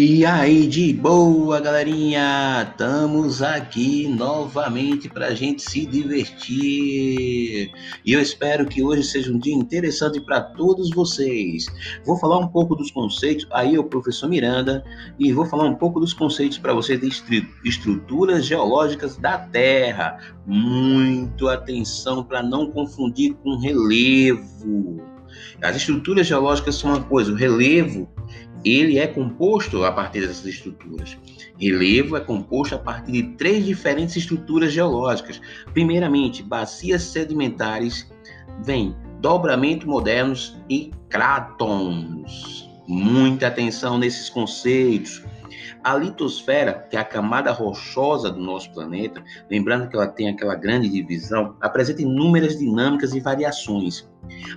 E aí, de boa, galerinha? Estamos aqui novamente para a gente se divertir. E eu espero que hoje seja um dia interessante para todos vocês. Vou falar um pouco dos conceitos, aí é o professor Miranda, e vou falar um pouco dos conceitos para vocês de estruturas geológicas da Terra. Muito atenção para não confundir com relevo. As estruturas geológicas são uma coisa, o relevo ele é composto a partir dessas estruturas. Relevo é composto a partir de três diferentes estruturas geológicas. Primeiramente, bacias sedimentares, vem dobramento modernos e crátons. Muita atenção nesses conceitos. A litosfera, que é a camada rochosa do nosso planeta, lembrando que ela tem aquela grande divisão, apresenta inúmeras dinâmicas e variações.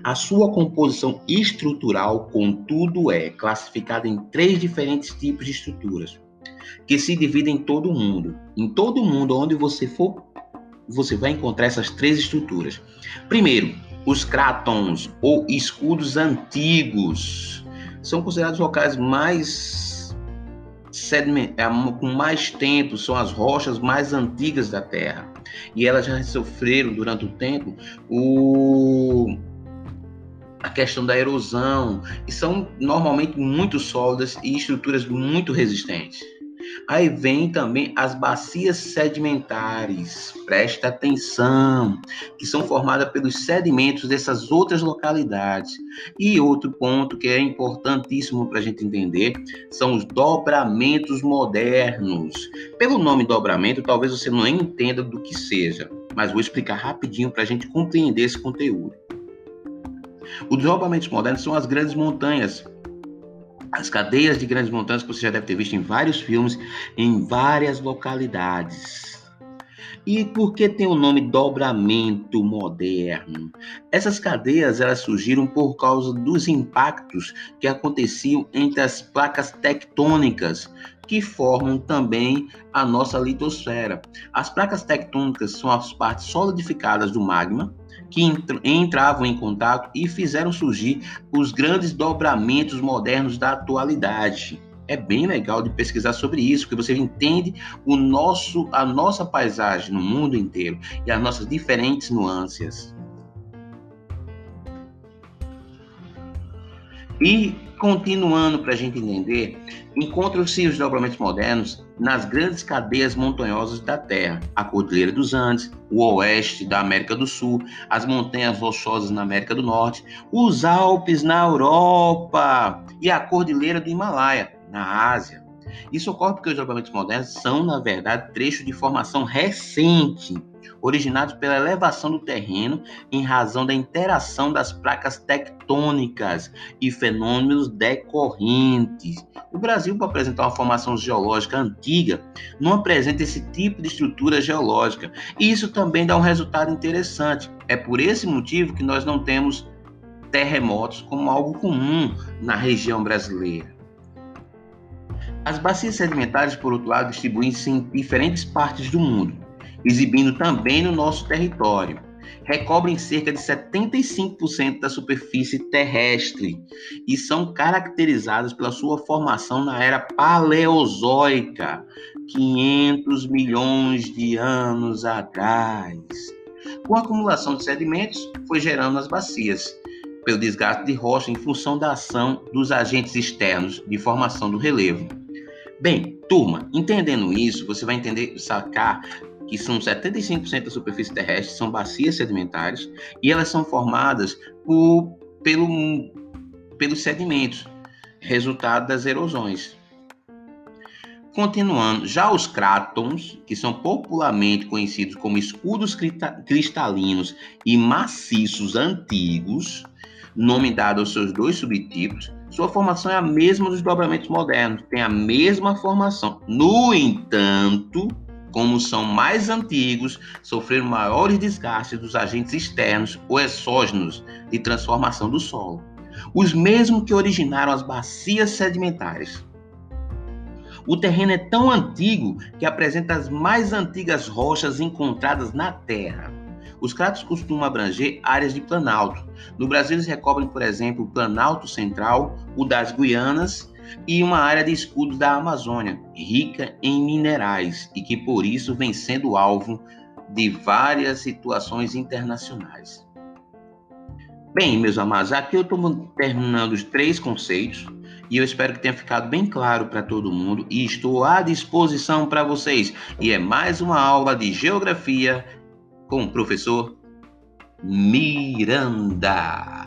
A sua composição estrutural, contudo, é classificada em três diferentes tipos de estruturas, que se dividem em todo o mundo. Em todo o mundo, onde você for, você vai encontrar essas três estruturas. Primeiro, os crátons ou escudos antigos são considerados locais mais com mais tempo, são as rochas mais antigas da Terra. E elas já sofreram durante o tempo o a questão da erosão, e são normalmente muito sólidas e estruturas muito resistentes. Aí vem também as bacias sedimentares, presta atenção, que são formadas pelos sedimentos dessas outras localidades. E outro ponto que é importantíssimo para a gente entender são os dobramentos modernos. Pelo nome dobramento, talvez você não entenda do que seja, mas vou explicar rapidinho para a gente compreender esse conteúdo. Os desdobramentos modernos são as grandes montanhas, as cadeias de grandes montanhas que você já deve ter visto em vários filmes, em várias localidades. E por que tem o nome dobramento moderno? Essas cadeias elas surgiram por causa dos impactos que aconteciam entre as placas tectônicas que formam também a nossa litosfera. As placas tectônicas são as partes solidificadas do magma que entravam em contato e fizeram surgir os grandes dobramentos modernos da atualidade. É bem legal de pesquisar sobre isso, porque você entende o nosso, a nossa paisagem no mundo inteiro e as nossas diferentes nuances. E continuando para a gente entender, encontram-se os dobramentos modernos nas grandes cadeias montanhosas da Terra, a Cordilheira dos Andes, o oeste da América do Sul, as montanhas rochosas na América do Norte, os Alpes na Europa e a Cordilheira do Himalaia na Ásia. Isso ocorre porque os dobramentos modernos são, na verdade, trechos de formação recente originados pela elevação do terreno em razão da interação das placas tectônicas e fenômenos decorrentes. O Brasil, para apresentar uma formação geológica antiga, não apresenta esse tipo de estrutura geológica, e isso também dá um resultado interessante. É por esse motivo que nós não temos terremotos como algo comum na região brasileira. As bacias sedimentares, por outro lado, distribuem-se em diferentes partes do mundo exibindo também no nosso território. Recobrem cerca de 75% da superfície terrestre e são caracterizadas pela sua formação na era paleozoica, 500 milhões de anos atrás. Com a acumulação de sedimentos, foi gerando as bacias, pelo desgaste de rocha em função da ação dos agentes externos de formação do relevo. Bem, turma, entendendo isso, você vai entender, sacar que são 75% da superfície terrestre, são bacias sedimentares, e elas são formadas por, pelo, pelos sedimentos, resultado das erosões. Continuando, já os crátons, que são popularmente conhecidos como escudos cristalinos e maciços antigos, nome dado aos seus dois subtipos, sua formação é a mesma dos dobramentos modernos, tem a mesma formação. No entanto, como são mais antigos, sofreram maiores desgastes dos agentes externos ou exógenos de transformação do solo, os mesmos que originaram as bacias sedimentares. O terreno é tão antigo que apresenta as mais antigas rochas encontradas na Terra. Os cráteres costumam abranger áreas de planalto. No Brasil, eles recobrem, por exemplo, o Planalto Central, o das Guianas e uma área de escudo da Amazônia, rica em minerais e que por isso vem sendo alvo de várias situações internacionais. Bem, meus amados, aqui eu estou terminando os três conceitos e eu espero que tenha ficado bem claro para todo mundo e estou à disposição para vocês. E é mais uma aula de geografia com o professor Miranda.